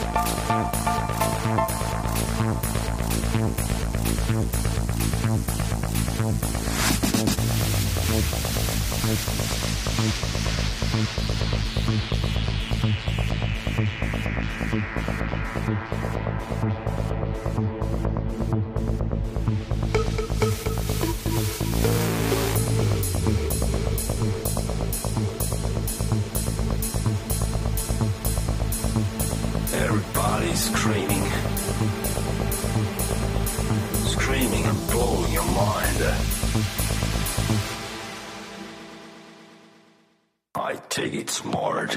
I take it smart. Everybody's screaming. Screaming and blowing your mind. I take it smart.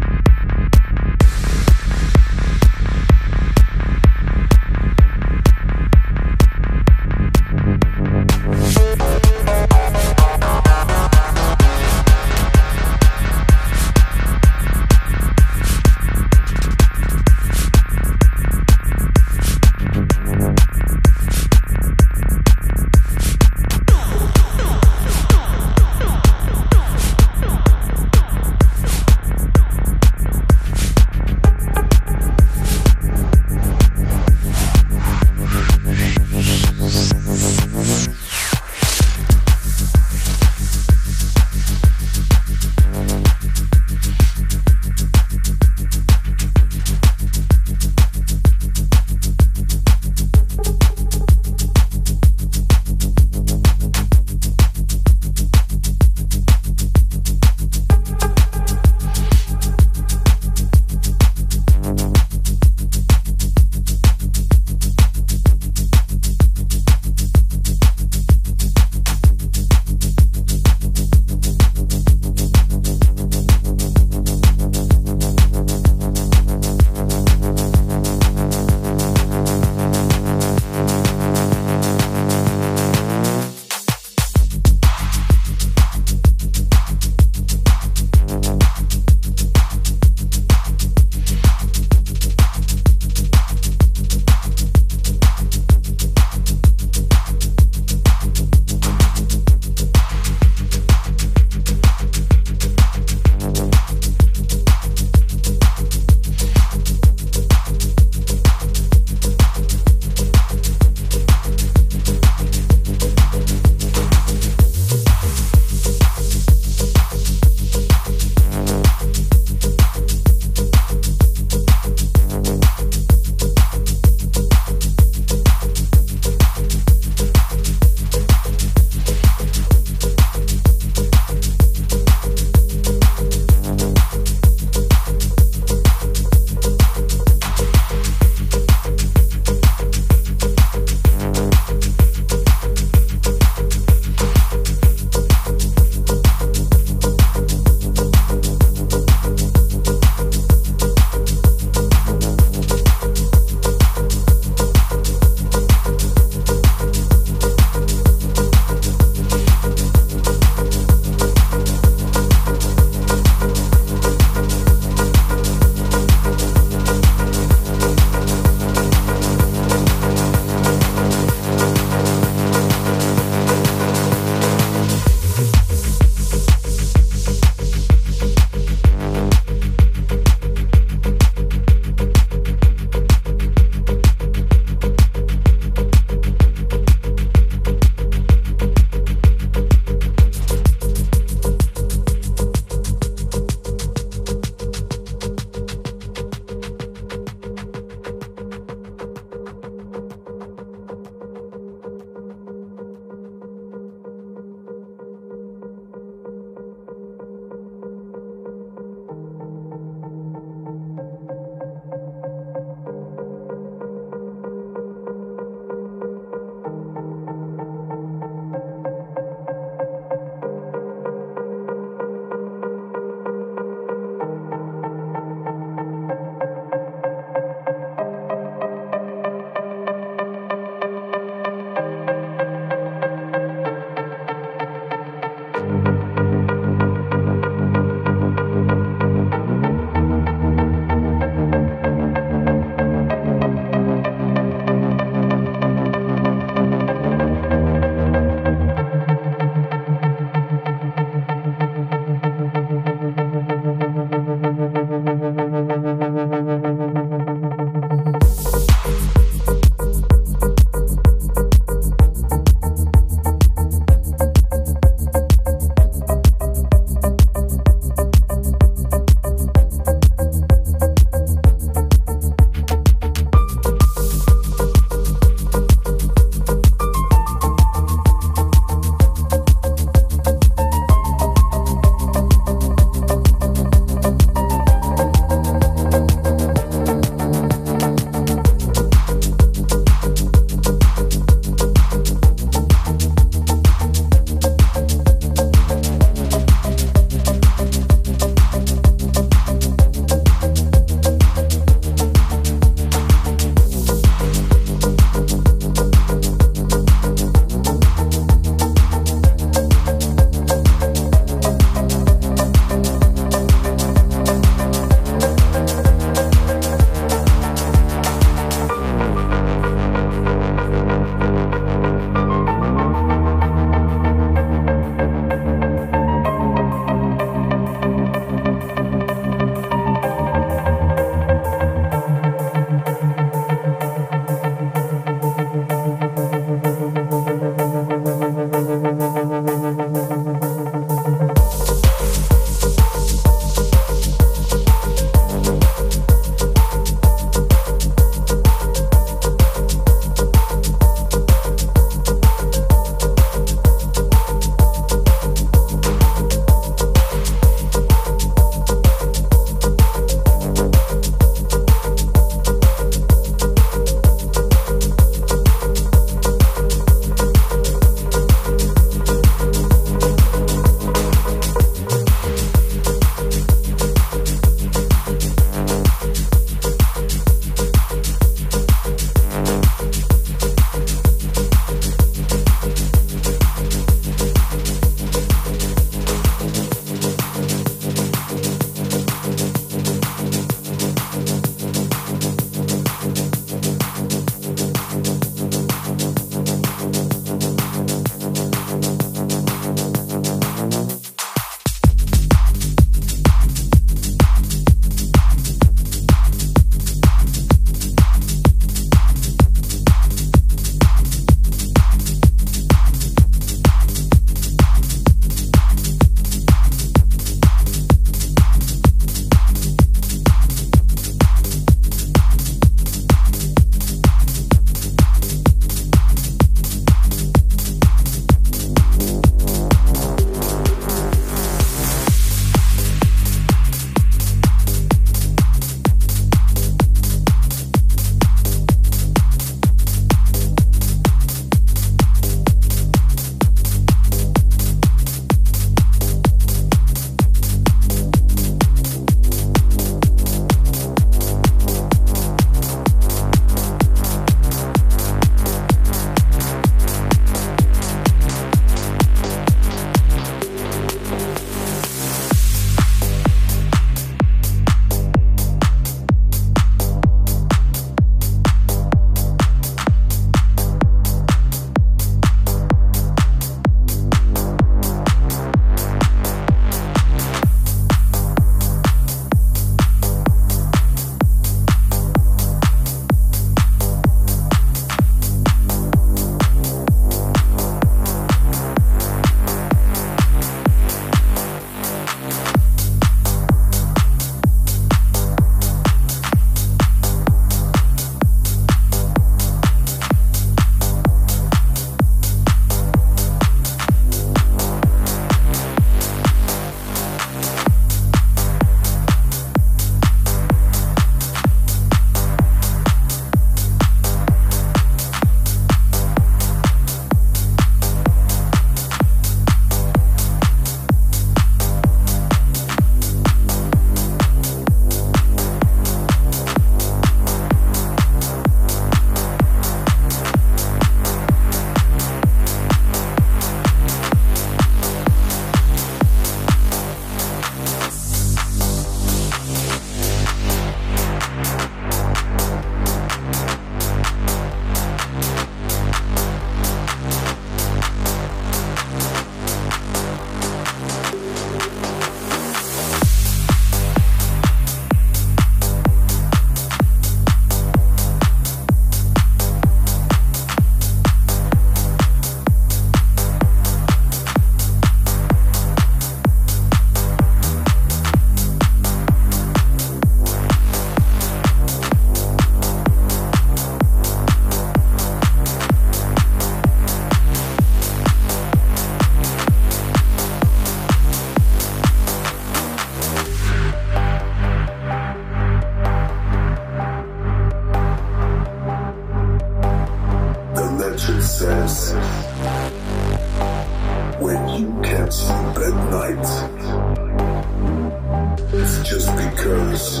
Because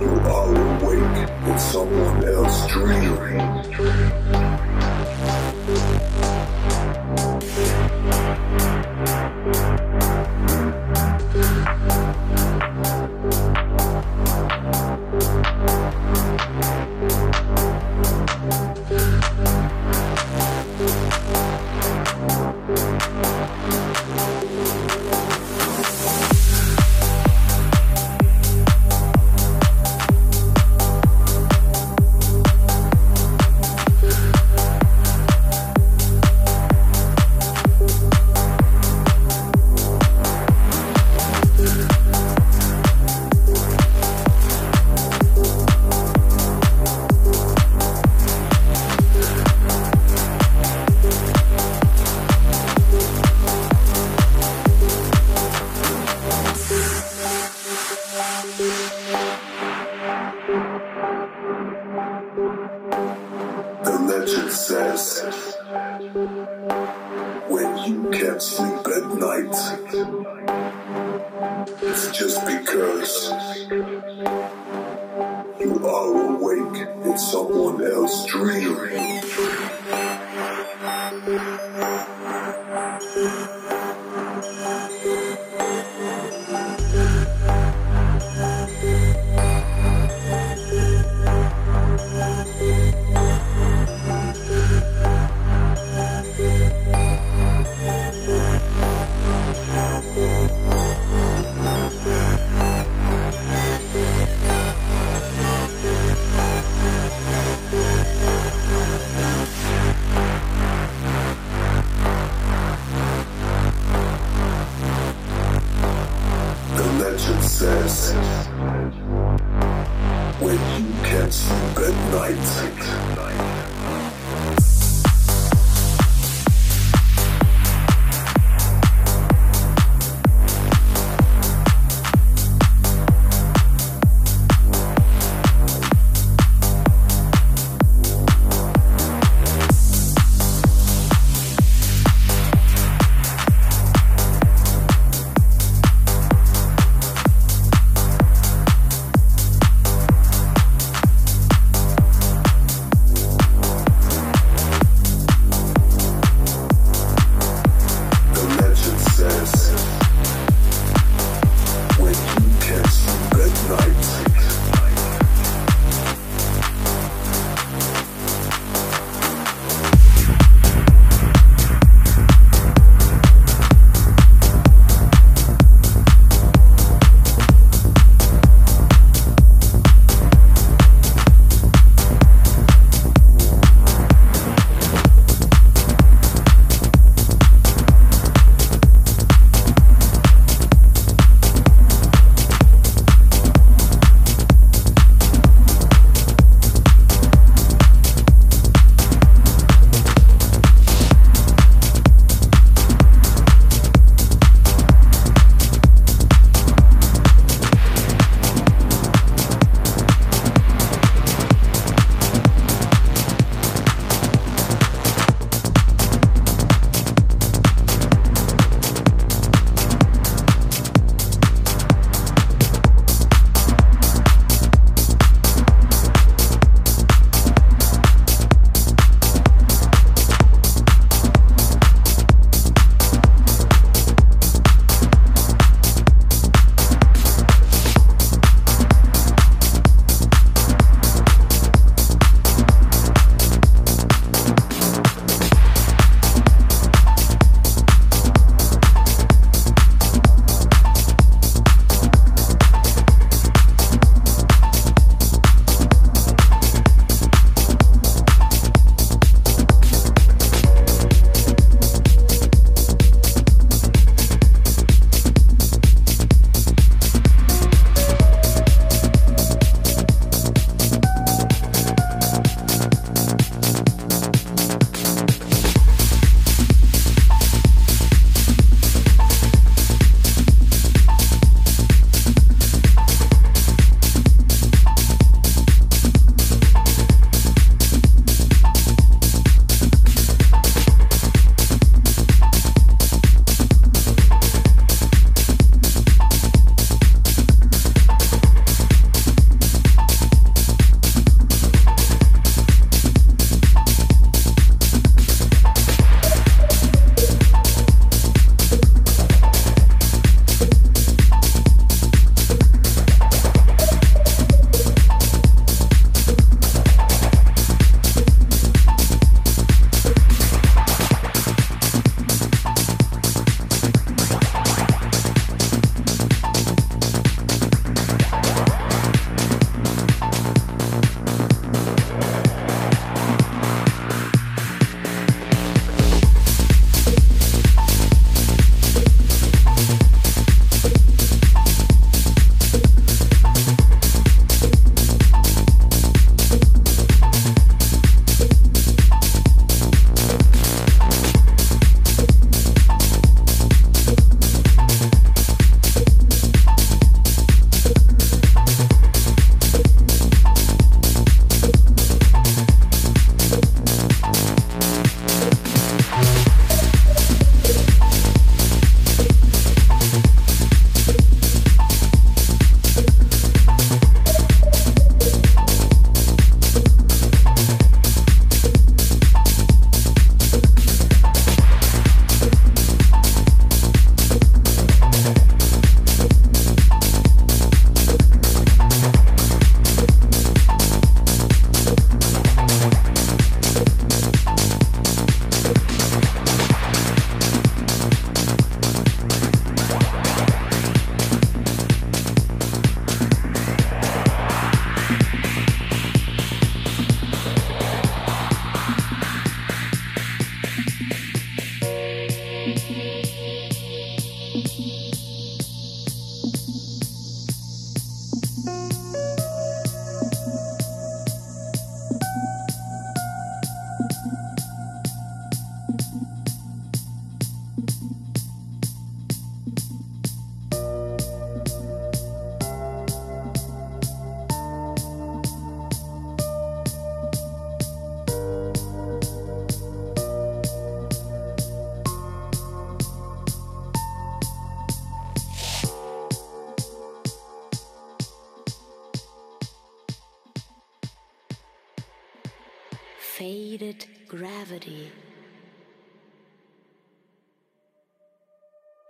you are awake in someone else's dream.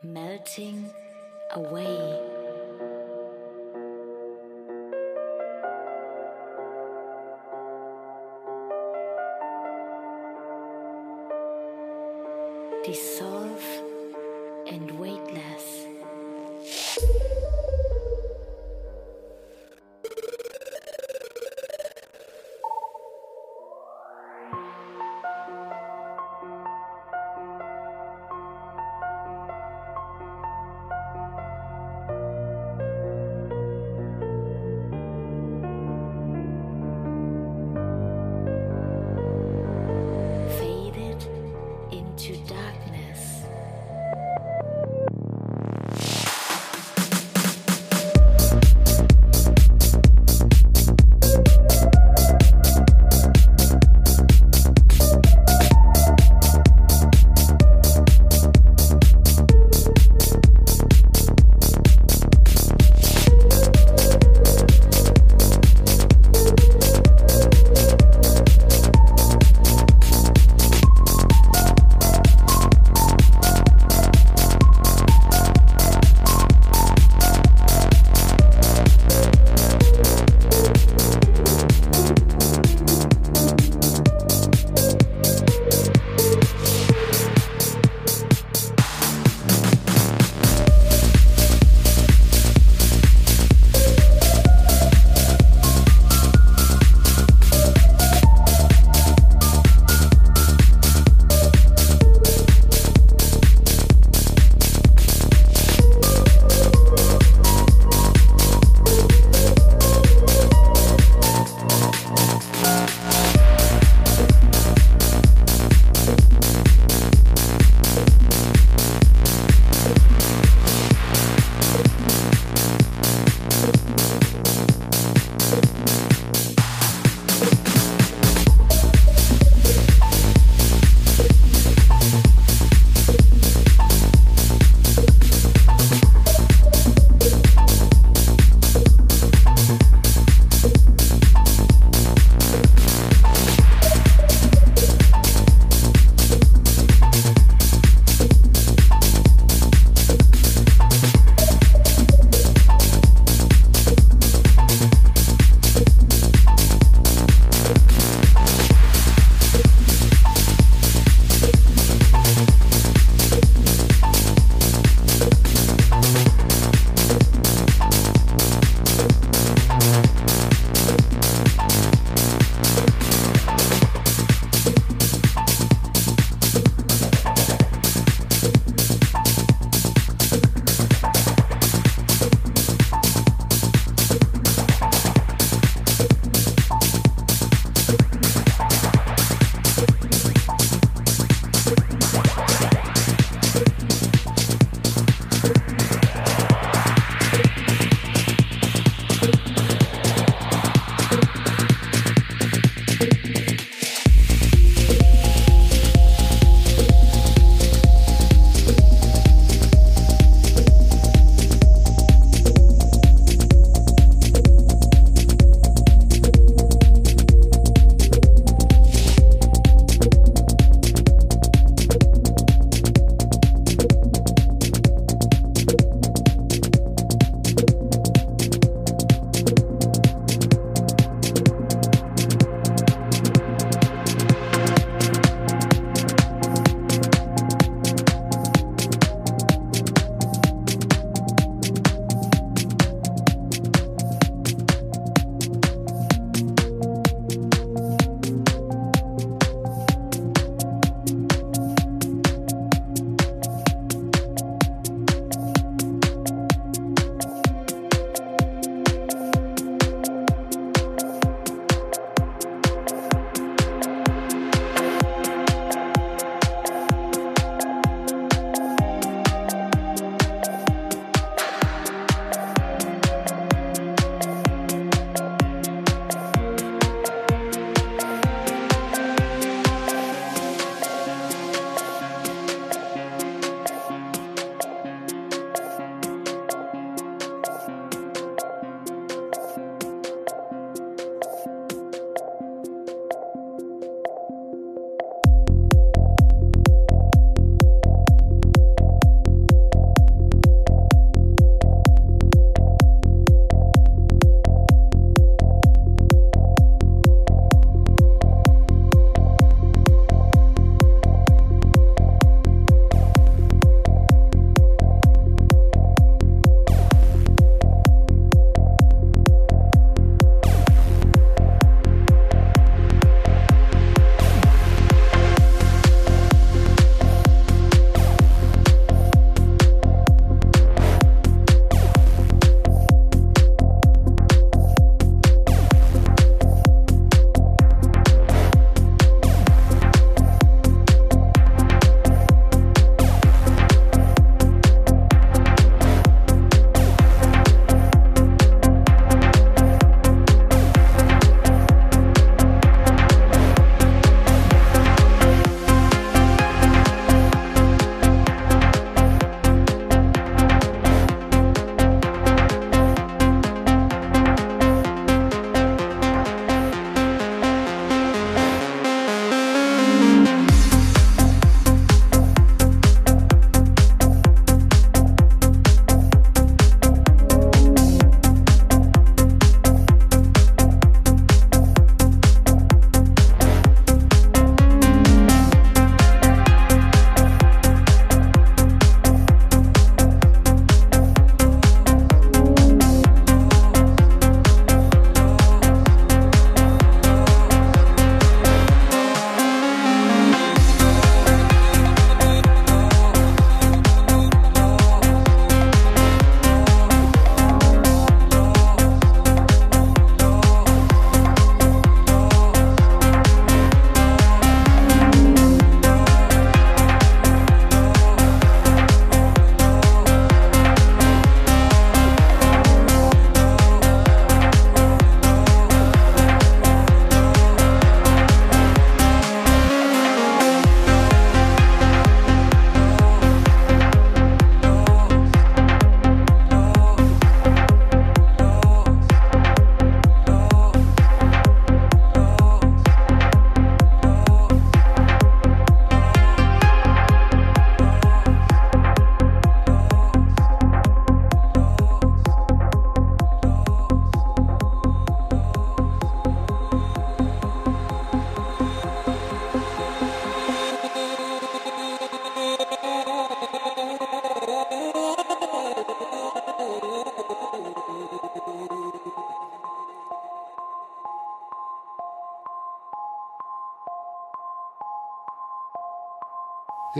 Melting away. Dissolve